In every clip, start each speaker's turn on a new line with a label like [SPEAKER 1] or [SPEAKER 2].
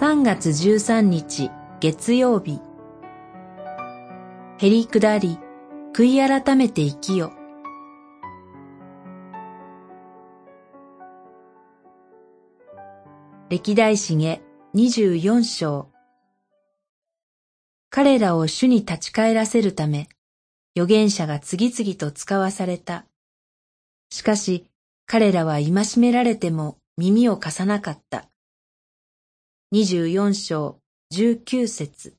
[SPEAKER 1] 3月13日月曜日へりくだり悔い改めて生きよ歴代史下24章彼らを主に立ち返らせるため預言者が次々と使わされた。しかし彼らは戒められても耳を貸さなかった。24章19節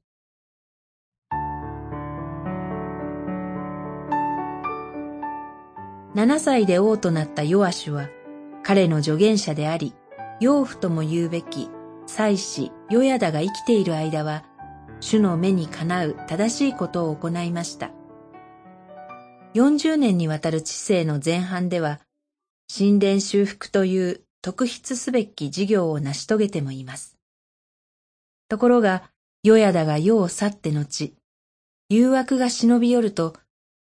[SPEAKER 1] 7歳で王となったヨアシュは彼の助言者であり、養父とも言うべき妻子ヨヤダが生きている間は、主の目にかなう正しいことを行いました。40年にわたる知性の前半では、神殿修復という特筆すべき事業を成し遂げてもいます。ところが、ヨヤダが世を去って後、誘惑が忍び寄ると、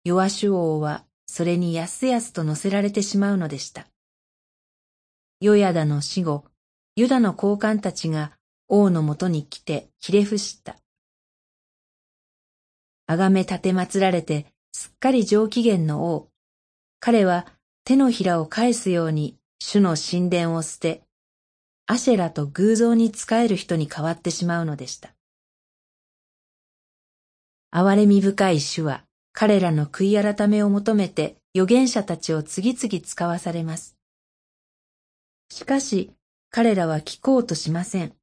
[SPEAKER 1] ヨアシュ王はそれにやすやすと乗せられてしまうのでした。ヨヤダの死後、ユダの高官たちが王のもとに来てひれ伏した。あがめ立て祀られてすっかり上機嫌の王。彼は手のひらを返すように主の神殿を捨て、アシェラと偶像に仕える人に変わってしまうのでした。憐れみ深い主は彼らの悔い改めを求めて預言者たちを次々使わされます。しかし彼らは聞こうとしません。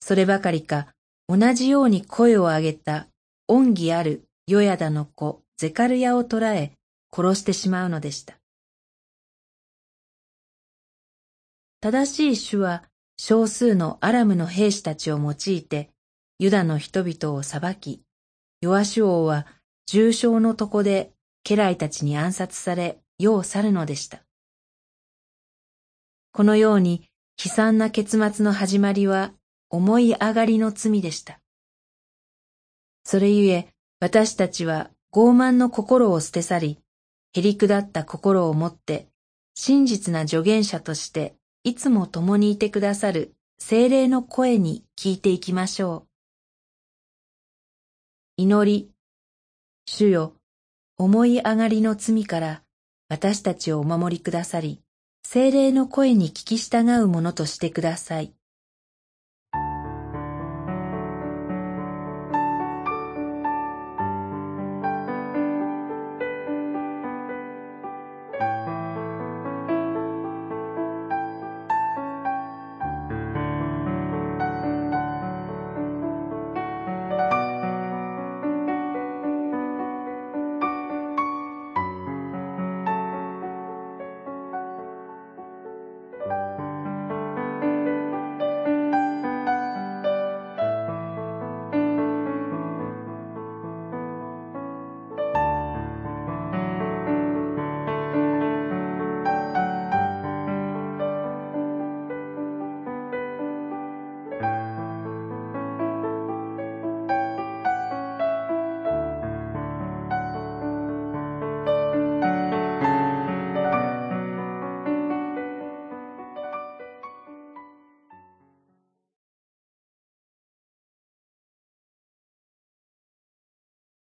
[SPEAKER 1] そればかりか同じように声を上げた恩義あるヨヤダの子ゼカルヤを捕らえ殺してしまうのでした。正しい主は少数のアラムの兵士たちを用いてユダの人々を裁き、ヨアシュ王は重傷の床で家来たちに暗殺され世を去るのでした。このように悲惨な結末の始まりは思い上がりの罪でした。それゆえ私たちは傲慢の心を捨て去り、へりくだった心を持って真実な助言者としていつも共にいてくださる精霊の声に聞いていきましょう。祈り、主よ、思い上がりの罪から私たちをお守りくださり、精霊の声に聞き従うものとしてください。